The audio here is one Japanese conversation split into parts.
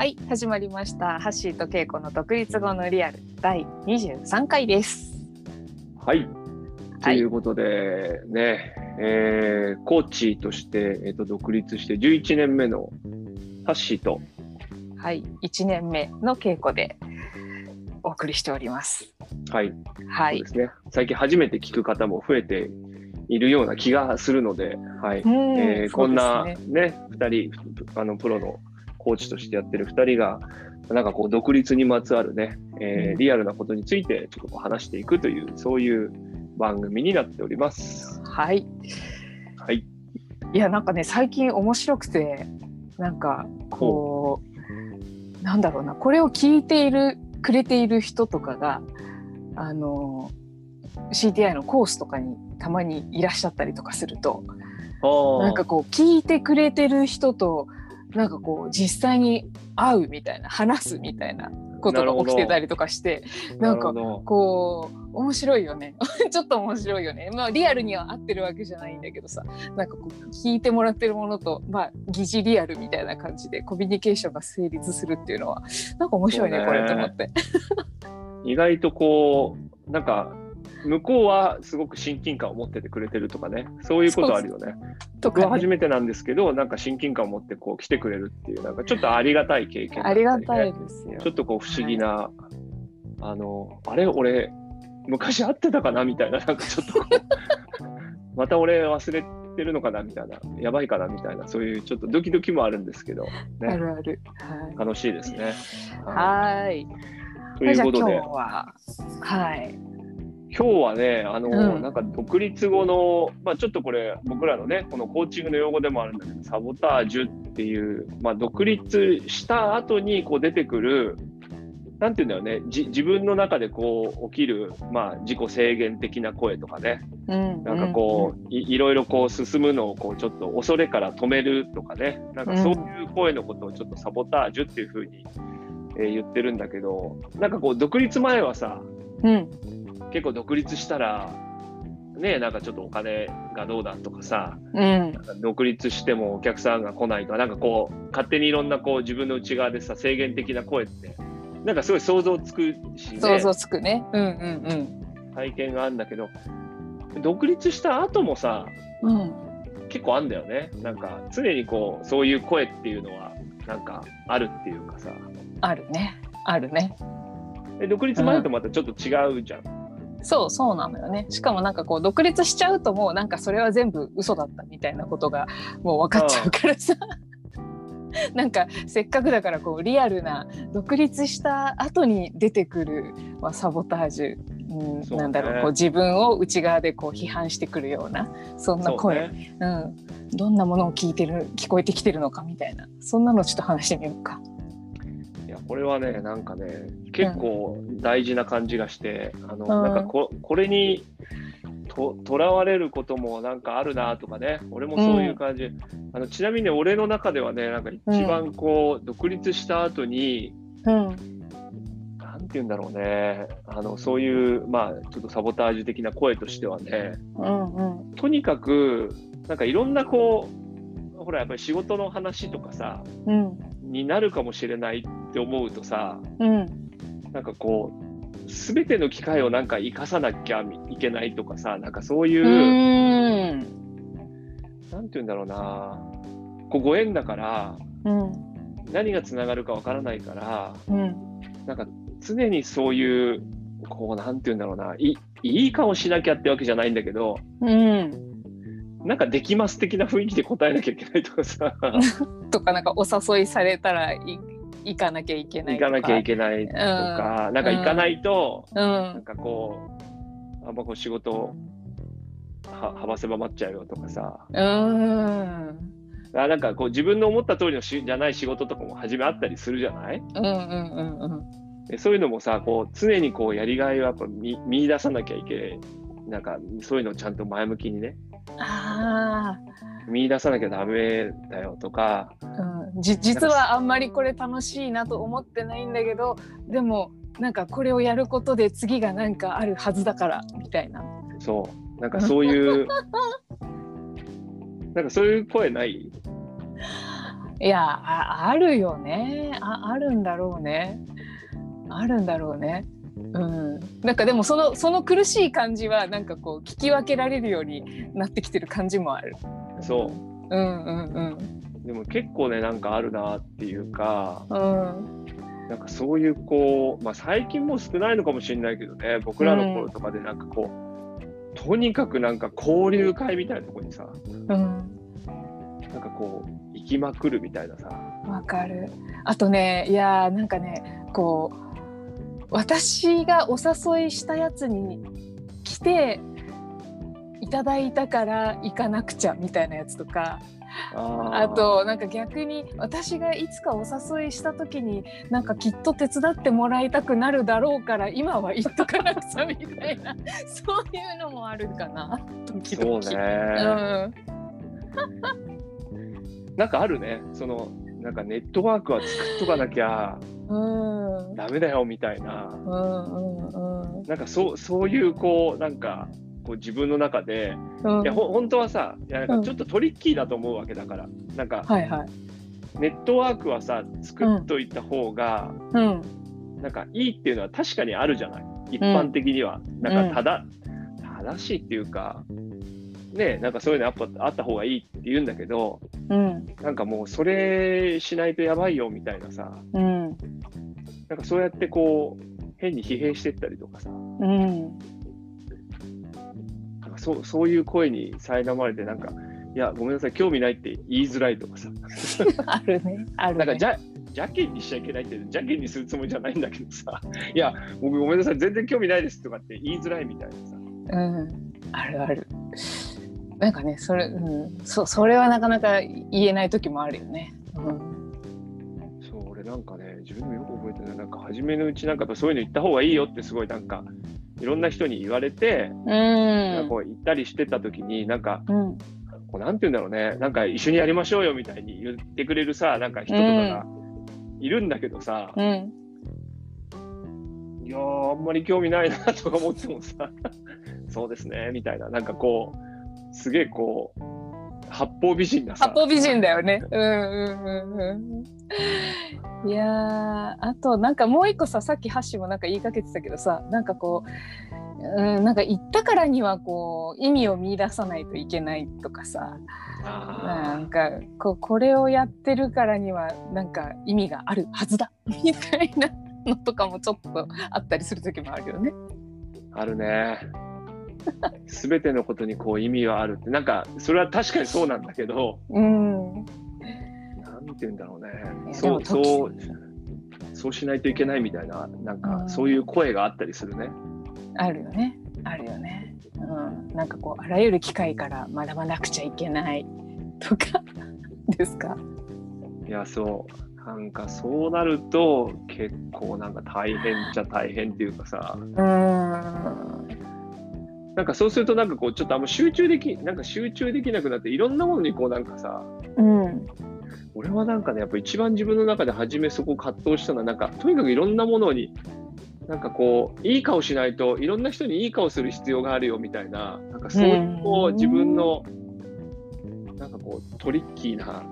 はい、始まりました。ハッシーとケイコの独立後のリアル第23回です。はい。とはいいうことで、ね、えーコーチとして、えー、と独立して11年目のハッシーと、はい、1年目の稽古でお送りしております。はい、はい。そうですね、最近初めて聞く方も増えているような気がするので、はいうんえーこんなね、2人あの、プロのコーチとしてやってる2人が、なんかこう、独立にまつわるね、えーうんリアルなことについてちょっと話していくという、そういう番組になっております。はい。はい。いや、なんかね、最近面白くて、なんかこう、なんだろうな、これを聞いている、くれている人とかが、あの、CTI のコースとかにたまにいらっしゃったりとかすると、なんかこう聞いてくれてる人となんかこう実際に会うみたいな話すみたいなことが起きてたりとかしてなんかこう面白いよね。ちょっと面白いよね。まあリアルには合ってるわけじゃないんだけどさ。なんかこう聞いてもらってるものとまあ疑似リアルみたいな感じでコミュニケーションが成立するっていうのはなんか面白いね。これと思って。意外とこう、なんか、向こうはすごく親近感を持っててくれてるとかね、そういうことあるよね。とかね僕は初めてなんですけど、なんか親近感を持ってこう来てくれるっていう、なんかちょっとありがたい経験ね、ありがたいですよち。ょっとこう不思議な、あの、あれ、俺、昔会ってたかなみたいな、なんかちょっとこう、また俺忘れてるのかなみたいな、やばいかなみたいな、そういうちょっとドキドキもあるんですけど、あね、るある。はい楽しいですね。はい。いということでははい。今日はね、あの、うん。なんか独立後の、まあちょっとこれ、僕らのね、このコーチングの用語でもあるんだけど、サボタージュっていう、まあ独立した後にこう出てくる、なんていうんだよね、じ自分の中でこう起きる、まあ自己制限的な声とかね、うん。なんかこう、いいろいろこう進むのをこうちょっと恐れから止めるとかね、なんかそういう声のことをちょっとサボタージュっていうふうに、えー言ってるんだけど、なんかこう独立前はさ、うん、うん結構独立したら、ねなんかちょっとお金がどうだとかさ、うん、独立してもお客さんが来ないとか、なんかこう、勝手にいろんなこう自分の内側でさ、制限的な声って、なんかすごい想像つくし、ね、想像つくね。うんうん体験があるんだけど、独立した後もさ、うん。うん。結構あんだよね。なんか常にこう、そういう声っていうのは、なんかあるっていうかさ、あるね。あるね。で独立前とまたちょっと違うじゃん。そうそうなのよね。しかもなんかこう独立しちゃうともうなんかそれは全部嘘だったみたいなことがもう分かっちゃうからさ。なんかせっかくだからこうリアルな独立した後に出てくる、まあ、サボタージュ、うんそうねなんだろうこう自分を内側でこう批判してくるようなそんなそう声ね。うん、どんなものを聞いてる聞こえてきてるのかみたいなそんなのちょっと話してみようか。いやこれはねなんかね結構大事な感じがして、あのうん。なんかここれにととらわれることもなんかあるなとかね俺もそういう感じ、あのちなみに俺の中ではねなんか一番こう、独立した後にうん。なんて言うんだろうね。あのそういうまあちょっとサボタージュ的な声としてはね。うんうん。とにかくなんかいろんなこうほらやっぱり仕事の話とかさうん。になるかもしれないって思うとさうんなんかこう、すべての機会をなんか生かさなきゃいけないとかさ、なんかそういう、うん。なんて言うんだろうな、こうご縁だから、うん。何がつながるかわからないから、うん。なんか常にそういう、こう、なんて言うんだろうな、いいい顔しなきゃってわけじゃないんだけど、うん。なんかできます的な雰囲気で答えなきゃいけないとかさ、とかなんかお誘いされたらい行かなきゃいけないとか。行かなきゃいけないとか、なんか行かないと、うなんんかこう、あんまこう仕事は幅狭まっちゃうよとかさ、うん。あなんかこう自分の思った通りのしじゃない仕事とかも初めあったりするじゃない？うんうんうんうん。でそういうのもさこう常にこうやりがいをやっぱ見見出さなきゃいけない。なんかそういうのをちゃんと前向きにねあ見出さなきゃダメだよとか。あ、うん、じ実はあんまりこれ楽しいなと思ってないんだけどでもなんかこれをやることで次がなんかあるはずだからみたいな。そう。なんかそういう なんかそういう声ない？いやああるよね。ああるんだろうね。あるんだろうねうん。なんかでもそのその苦しい感じはなんかこう聞き分けられるようになってきてる感じもある。そう。うんうんうん。でも結構ねなんかあるなっていうかうん。なんかそういうこう、まあ、最近もう少ないのかもしれないけどね僕らの頃とかでなんかこう、とにかくなんか交流会みたいなところにさうん。なんかこう行きまくるみたいなさ。わかる。あとねいやーなんかねこう私がお誘いしたやつに来ていただいたから行かなくちゃみたいなやつとかああとなんか逆に私がいつかお誘いした時になんかきっと手伝ってもらいたくなるだろうから今は言っとかなくちゃみたいな そういうのもあるかな時々。そうね、うん。なんかあるね。そのなんかネットワークは作っとかなきゃうん。ダメだよみたいな。うんうんうん。なんかそうそういうこうなんかこう自分の中でうん。いやほ本当はさいやなんかちょっとトリッキーだと思うわけだから、なんかはいはい。ネットワークはさ作っといた方が、うん。なんかいいっていうのは確かにあるじゃない？一般的には、なんかただ、正しいっていうかねなんかそういうのやっぱあった方がいいって言うんだけどうん。なんかもうそれしないとやばいよみたいなさ。うんなんかそうやってこう変に疲弊してったりとかさ。うんなんかそうそういう声に苛まれてなんかいやごめんなさい興味ないって言いづらいとかさ。あるね。あるね。なんかじゃ邪険にしちゃいけないって邪険にするつもりじゃないんだけどさ。いや僕ごめんなさい全然興味ないですとかって言いづらいみたいなさ。うん。あるある。なんかねそれうん。そそれはなかなか言えない時もあるよね。うん。そう俺なんかね自分でもよく覚えてない。なんか初めのうちなんかそういうの言った方がいいよってすごいなんかいろんな人に言われて、なんかこう言ったりしてた時になんかうん。こうなんて言うんだろうね。なんか一緒にやりましょうよみたいに言ってくれるさなんか人とかがいるんだけどさ、うん。いやーあんまり興味ないなとか思ってもさそうですねみたいな。なんかこうすげえこう八方美人なさ八方美人だよね。うんうんうんうん。いやーあとなんかもう一個ささっきハッシュもなんか言いかけてたけどさなんかこう、うん、なんか言ったからにはこう意味を見出さないといけないとかさなあんかこうこれをやってるからにはなんか意味があるはずだみたいなのとかもちょっとあったりする時もあるよね。ーあるね全てのことにこう意味はあるってなんかそれは確かにそうなんだけどうん、なんて言うんだろうね。そうそうそうしないといけないみたいななんうんかそういう声があったりするね。あるよね。あるよね。うん、なんかこうあらゆる機会から学ばなくちゃいけない。とか ですか？いやそう。なんかそうなると結構なんか大変っちゃ大変っていうかさ。うんなんかそうするとなんかこうちょっとあんま集中できなんか集中できなくなっていろんなものにこうなんかさうん俺はなんかねやっぱ一番自分の中で初めそこ葛藤したのはなんかとにかくいろんなものになんかこういい顔しないといろんな人にいい顔する必要があるよみたいななんかそういうこううん自分のなんかこうトリッキーな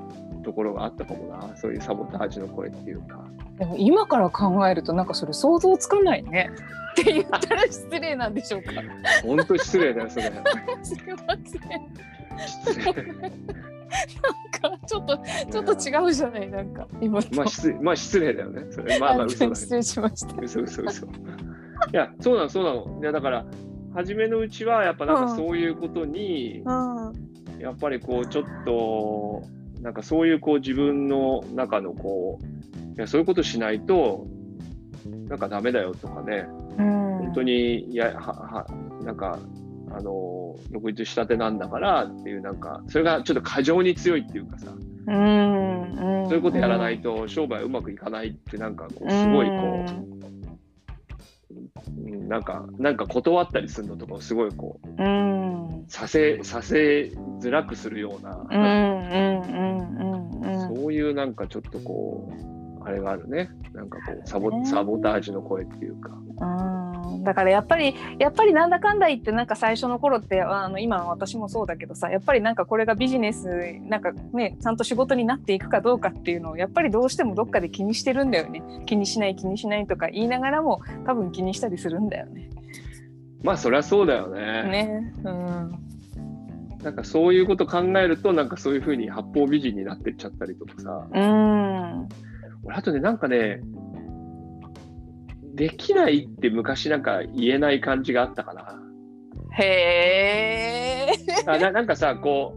ところがあったかもなそういうサボタージュの声っていうか。でも今から考えるとなんかそれ想像つかないねって言ったら失礼なんでしょうか。本当失礼だよそれ。すいません。失礼。なんかちょっとちょっと違うじゃないなんか今と。まあ失礼まあ失礼だよね。それまあまあ嘘だね。失礼しました。嘘嘘嘘。いやそうなのそうなの。いやだから初めのうちはやっぱなんかそういうことに、うんやっぱりこうちょっとなんかそういうこう自分の中のこういやそういうことしないとなんかダメだよとかね。うん。本当にいやははなんかあの独立したてなんだからっていうなんかそれがちょっと過剰に強いっていうかさ。うん。うん。そういうことやらないと商売うまくいかないってなんかこうすごいこう、うん、なんかなんか断ったりするのとかをすごいこううんうん。させさせづらくするような、うんうんうんうんうん。そういうなんかちょっとこうあれがあるね。なんかこうサボね。サボタージュの声っていうか。うんうん、だからやっぱりやっぱりなんだかんだ言ってなんか最初の頃ってあの今私もそうだけどさやっぱりなんかこれがビジネスなんかねちゃんと仕事になっていくかどうかっていうのをやっぱりどうしてもどっかで気にしてるんだよね。気にしない気にしないとか言いながらも多分気にしたりするんだよね。まあそりゃそうだよね。ね、うん、なんかそういうこと考えるとなんかそういうふうに八方美人になってっちゃったりとかさ。うん、俺あとねなんかねできないって昔なんか言えない感じがあったかな。へえ、あななんかさこ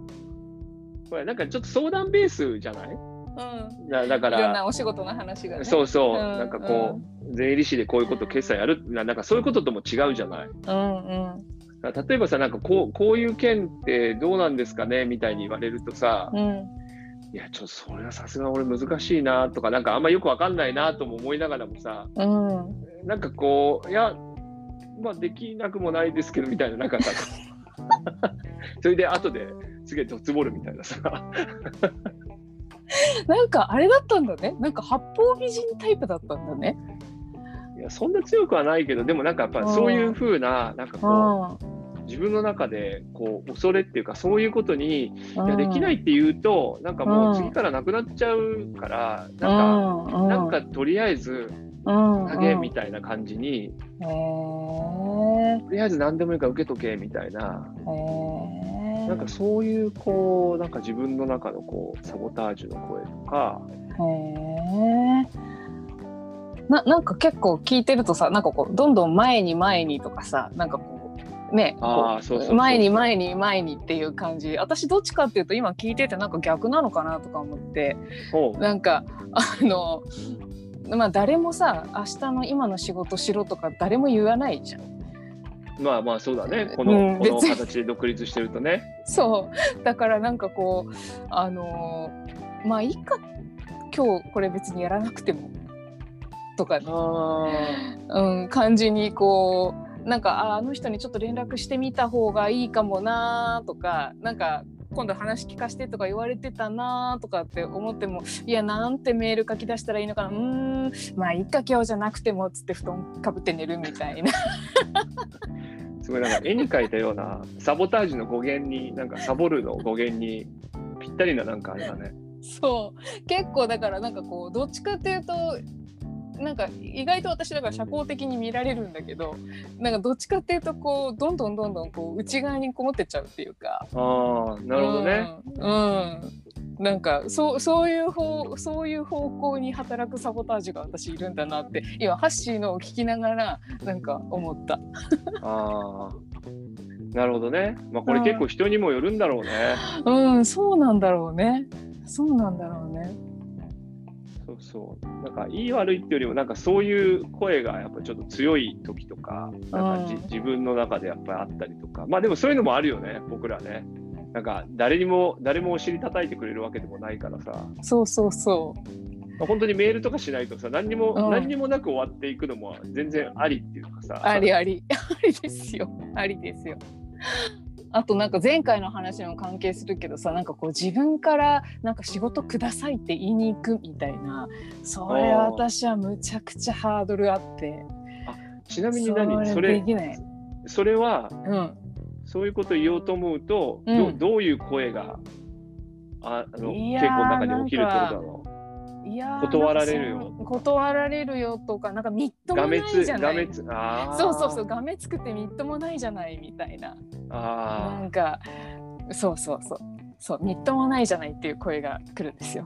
うこれなんかちょっと相談ベースじゃない？うん、だだかいろんらなお仕事の話がね。そうそう、うんなんかこう、税理士でこういうこと決済やる？ななんかそういうこととも違うじゃない？うんうん。例えばさなんかこうこういう件ってどうなんですかね？みたいに言われるとさ、うんいやちょっとそれはさすが俺難しいなとかなんかあんまよくわかんないなとも思いながらもさうんなんかこういやまあできなくもないですけどみたいななんかさ それで後ですげえドツボるみたいなさなんかあれだったんだね。なんか八方美人タイプだったんだね。いやそんな強くはないけどでもなんかやっぱそういう風ななんかこう自分の中でこう恐れっていうかそういうことにいやできないって言うとなんかもう次からなくなっちゃうからなんかかなんかとりあえず投投げみたいな感じにとりあえず何でもいいから受けとけみたいな。なんかそういうこうなんか自分の中のこうサボタージュの声とか。へえ。ななんか結構聞いてるとさなんかこうどんどん前に前にとかさなんかこうね前に前に前にっていう感じ。私どっちかっていうと今聞いててなんか逆なのかなとか思って。をなんかあのまあ誰もさ明日の今の仕事しろとか誰も言わないじゃん。まあまあそうだね。この,、うん。この形で独立してるとね。そう。だからなんかこうあのまあいいか。今日これ別にやらなくても。とか、あうん、感じにこうなんかああの人にちょっと連絡してみた方がいいかもなとかなんか今度話聞かせてとか言われてたなとかって思ってもいやなんてメール書き出したらいいのかな。うーんまあいいか今日じゃなくてもっつって布団かぶって寝るみたいな。すごいなんか絵に描いたようなサボタージュの語源になんかサボるの語源にぴったりななんかあれだね。そう。結構だからなんかこうどっちかっていうとなんか意外と私だから社交的に見られるんだけどなんかどっちかっていうとこうどんどんどんどんこう内側にこもってっちゃうっていうか。ああなるほどね、うん、うん。なんかそうそういう方そういう方向に働くサボタージュが私いるんだなって今ハッシーのを聞きながらなんか思った。ああなるほどね。まあこれ結構人にもよるんだろうね、うんそうなんだろうね。そうなんだろうね。そうそう。なんかいい悪いっていうよりもなんかそういう声がやっぱちょっと強い時とかなんか自分の中でやっぱりあったりとか。まあでもそういうのもあるよね僕らね。なんか誰にも誰もお尻叩いてくれるわけでもないからさ、そうそうそまあ、本当にメールとかしないとさ何にも、うん。何にもなく終わっていくのも全然ありっていうかさ。う。ありあり。ありですよ。ありですよ。あとなんか前回の話にも関係するけどさなんかこう自分からなんか仕事くださいって言いに行くみたいなそれ私はむちゃくちゃハードルあって。ちなみに何？そそれれできない。それはうん。そういうこと言おうと思うと、うん。どどういう声がああの結構中に起きるってことなのいやー断られるよ。断られるよとかなんかみっともないじゃない。そうそうそうがめつくてみっともないじゃないみたいな。あー。なんかそうそうそう。そうみっともないじゃないっていう声が来るんですよ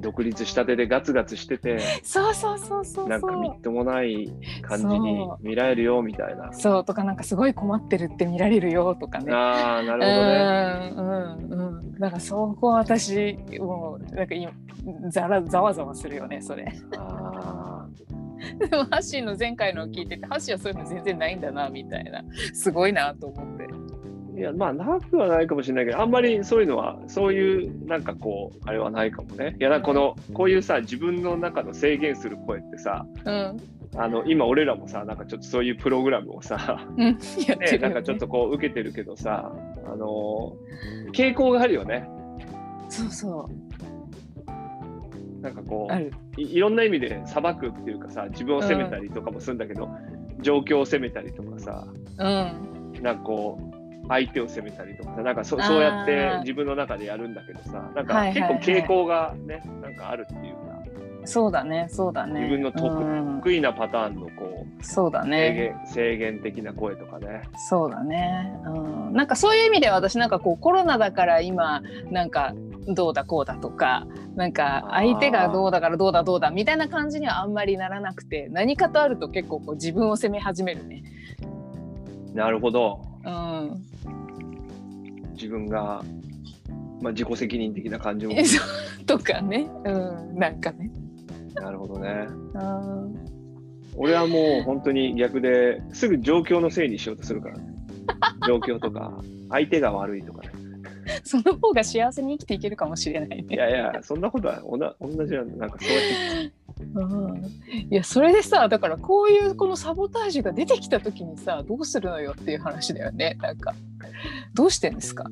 独立したてでガツガツしててそうそうそうそうなんかみそっともない感じに見られるよみたいな。うそうとかなんかすごい困ってるって見られるよとかね。ああなるほどね。うんうんうん。なんかそこ私もうなんか今ざらざわざわするよねそれ。あでもハッシーの前回のを聞いててハッシーはそういうの全然ないんだなみたいな。すごいなと思って。ーいやまあなくはないかもしれないけどあんまりそういうのはそういうなんかこうあれはないかもね。いやこのこういうさ自分の中の制限する声ってさうん。あの今俺らもさなんかちょっとそういうプログラムをさうん。ね、るよなんかちょっとこう受けてるけどさ、あのー傾向があるよね。そうそなんかこうい、いろんな意味で裁くっていうかさ、自分を責めたりとかもするんだけど、状況を責めたりとかさうん。なんかこう相手を責めたりとかさなんかそそうやって自分の中でやるんだけどさなんかはいはい結構傾向がねなんかあるっていうかそうだねそうだね。自分の得意なパターンのこうそうだ制ね限制限的な声とかね。そうだね、うん、なんかそういう意味では私なんかこうコロナだから今なんかどうだこうだとかなんか相手がどうだからどうだどうだみたいな感じにはあんまりならなくて何かとあると結構こう自分を責め始めるね。なるほど。うん、自分が、まあ、自己責任的な感じもとかね、うん、なんかね。なるほどね。うん。俺はもう本当に逆ですぐ状況のせいにしようとするからね。状況とか相手が悪いとかね その方が幸せに生きていけるかもしれないいね。やいやそんなことはおな同じなんなんかそうやってうん、いやそれでさだからこういうこのサボタージュが出てきた時にさどうするのよっていう話だよね。なんかどうしてんですか？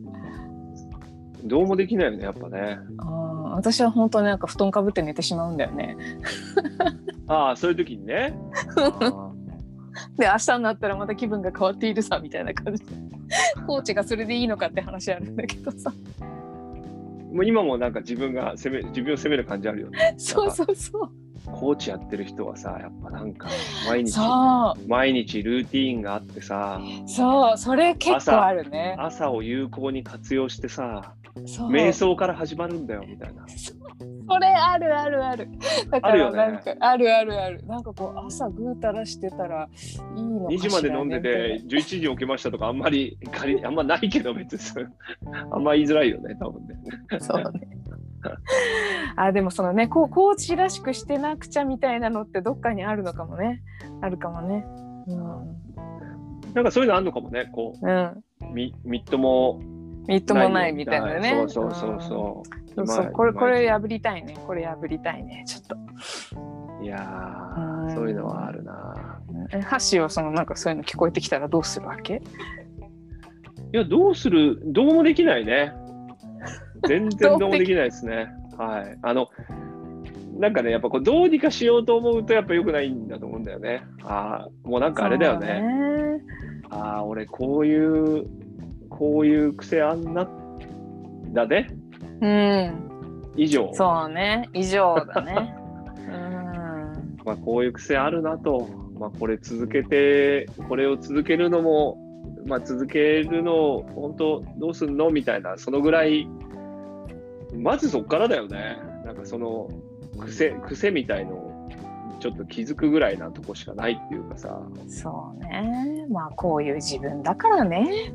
どうもできないよねやっぱね。あー私は本当になんか布団かぶって寝てしまうんだよね。ああそういう時にね。あで明日になったらまた気分が変わっているさみたいな感じ。で コーチがそれでいいのかって話あるんだけどさ。ーもう今もなんか自分が責め自分を責める感じあるよね。そうそうそう。コーチやってる人はさやっぱなんか毎日毎日ルーティーンがあってさそうそれ結構あるね。朝を有効に活用してさ瞑想から始まるんだよみたいな。それあるあるある。だかあるよね。らなんかあるあるある。なんかこう朝ぐうたらしてたらいいのか2しら、ね、時まで飲んでて11時に起きましたとかあんまり仮にあんまないけど別に。あんま言いづらいよね多分ね。そうね。あでもそのねこうコーチらしくしてなくちゃみたいなのってどっかにあるのかもね。あるかもね。なんかそういうのあるのかもねこう。ん、うん、うみみっともみっともないみたいなね。そうそうそうそう。そうそう。今これこれ今破りたいね。これ破りたいね。ちょっと。いやそういうのはあるな。えハッシーはそのなんかそういうの聞こえてきたらどうするわけ？いやどうする？どうもできないね。全然 どうもできないですね。はい。あのなんかねやっぱこうどうにかしようと思うとやっぱ良くないんだと思うんだよね。ああもうなんかあれだよね。ね。ああ俺こういうこういう癖あんなだね。うん。以上。そうね。以上だね。うん。まあ、こういう癖あるなと、まあ、これ続けてこれを続けるのも、まあ、続けるのを本当どうすんのみたいなそのぐらいまずそっからだよね。なんかその癖癖みたいのをちょっと気づくぐらいなとこしかないっていうかさ。そうね。まあこういう自分だからね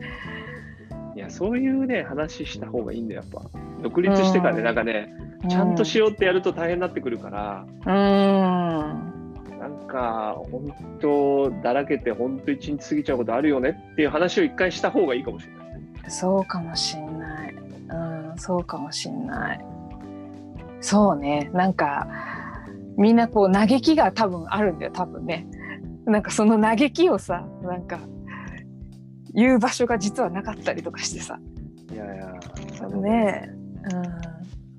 いやそういうね話した方がいいんだよやっぱ。独立してからね、うん。なんかねちゃんとしようってやると大変になってくるから、うん。なんか、本当、だらけて、本当、一日過ぎちゃうことあるよねっていう話を一回した方がいいかもしれない。そうかもしんない。うんそうかもしんない。そうねなんかみんなこう嘆きが多分あるんだよ多分ね。なんかその嘆きをさなんか言う場所が実はなかったりとかしてさ。いやいや、あのねえ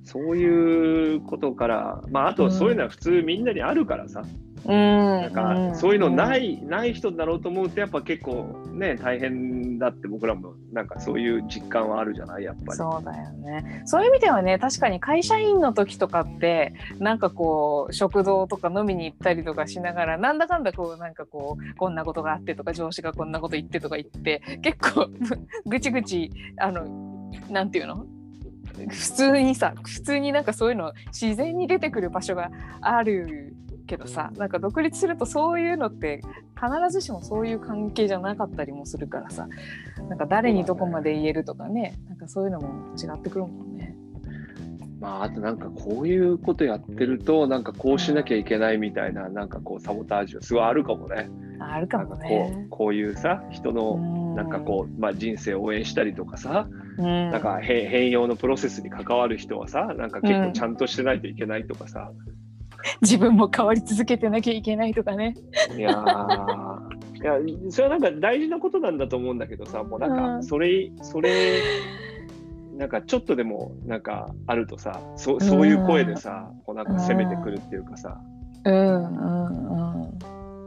そういうことから、まあ、あと、そういうのは普通みんなにあるからさ、うん、うん、なんか、そういうのないい、ない人だろうと思うと、やっぱ結構ね、大変だって僕らも、なんかそういう実感はあるじゃない、やっぱり。そうだよね。そういう意味ではね確かに会社員の時とかってなんかこう食堂とか飲みに行ったりとかしながらなんだかんだこうなんかこうこんなことがあってとか上司がこんなこと言ってとか言って結構 ぐちぐちあのなんていうの普通にさ普通になんかそういうの自然に出てくる場所があるけどさなんか独立するとそういうのって必ずしもそういう関係じゃなかったりもするからさなんか誰にどこまで言えるとかねなんかそういうのも違ってくるもんね。まあ、あとなんかこういうことやってると、なんかこうしなきゃいけないみたいな、なんかこう、サボタージュ、すごいあるかもね。あるかもなんかこねう。こういうさ、人の、ななんかこう、まあ、人生を応援したりとかさ、うん、なんか変変容のプロセスに関わる人はさ、なんか結構ちゃんとしてないといけないとかさ、自分も変わり続けてなきゃいけないとかね。いやーいや、それはなんか大事なことなんだと思うんだけどさ、もうなんうんか、それ、それ、なんかちょっとでもなんかあるとさ、そそういう声でさ、こうなんか攻めてくるっていうかさ、うんうんうん。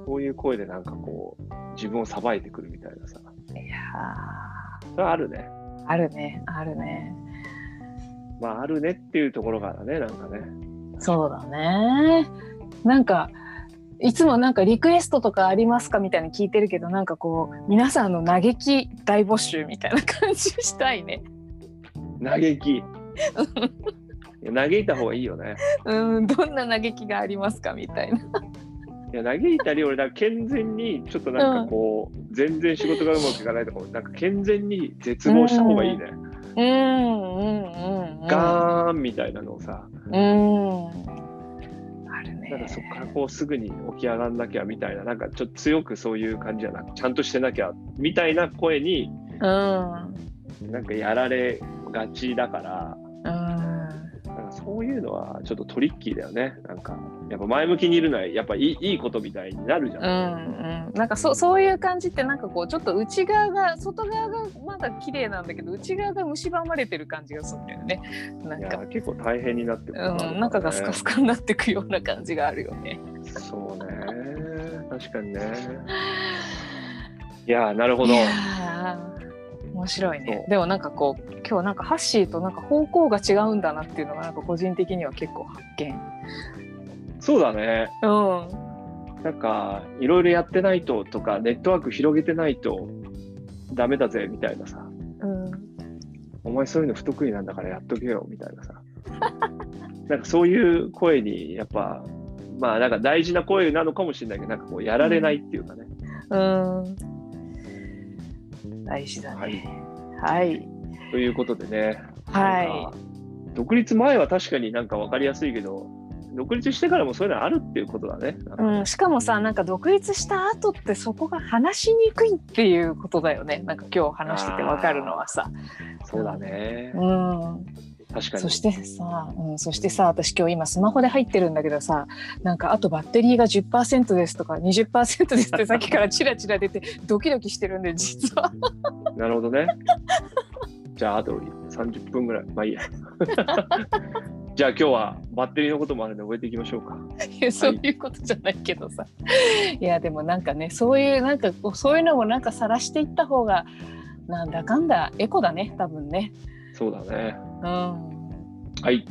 そういう声でなんかこう、自分をさばいてくるみたいなさ。いやそれはあるね。ーあるねあるねまあ、あるねっていうところからね、なんかね。そうだね。なんかいつもなんかリクエストとかありますかみたいに聞いてるけどなんかこう皆さんの嘆き大募集みたいな感じしたいね。嘆き？嘆いた方がいいよね。うん。どんな嘆きがありますかみたいな。いや嘆いたり俺だ健全にちょっとなんかこう、全然仕事がうまくいかないとかなんか健全に絶望した方がいいね、うんうんうんうんガーンみたいなのをさ。うん。あるね。なんかそこからこうすぐに起き上がんなきゃみたいななんかちょっと強くそういう感じじゃなくちゃんとしてなきゃみたいな声にうん。なんかやられがちだからそういうのはちょっとトリッキーだよね。なんかやっぱ前向きにいるのはやっぱいいいいことみたいになるじゃん、うんうん、なんかそそういう感じってなんかこうちょっと内側が外側がまだ綺麗なんだけど内側が蝕まれてる感じがするんだよね。なんか、結構大変になってくるねうん、中がスカスカになってくような感じがあるよね。そうね。確かにね。いやなるほど面白いね。でもなんかこう今日なんかハッシーとなんか方向が違うんだなっていうのがなんか個人的には結構発見。そうだね。うん。なんかいろいろやってないととかネットワーク広げてないとダメだぜみたいなさ。うん。お前そういうの不得意なんだからやっとけよみたいなさ。なんかそういう声にやっぱまあなんか大事な声なのかもしれないけどなんかこうやられないっていうかね、うん大事だはいね。はい。ということでねはい独立前は確かになんか分かりやすいけど独立してからもそういうのあるっていうことだね。うん、しかもさなんか独立した後ってそこが話しにくいっていうことだよねなんか今日話しててわかるのはさ。そうだね。うん、確かに。そしてさ、うん、そしてさ私今日今スマホで入ってるんだけどさなんかあとバッテリーが10%ですとか20%ですって さっきからチラチラ出てドキドキしてるんで実は。なるほどね。じゃあ、あと30分ぐらい。まあいいや。じゃあ今日はバッテリーのこともあるんで覚えていきましょうか。いやそういうことじゃないけどさ、い、やでもなんかねそういうなんかそういうのもなんか晒していった方がなんだかんだエゴだね多分ね。そうだね。うん、はい。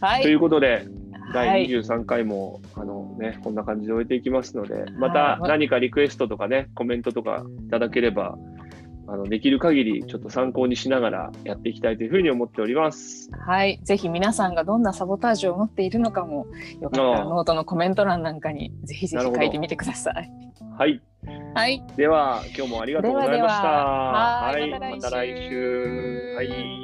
はい。ということで、は第い、23回も、あのね、こんな感じで終えていきますので、まはいた何かリクエストとかね、コメントとかいただければ、あのできる限りちょっと参考にしながらやっていきたいというふうに思っております。はい、ぜひ皆さんがどんなサボタージュを持っているのかもよかったらノートのコメント欄なんかにぜひぜひ書いてみてください。はい。はい、では、今日もありがとうございました。ではでははいまた来週。はい。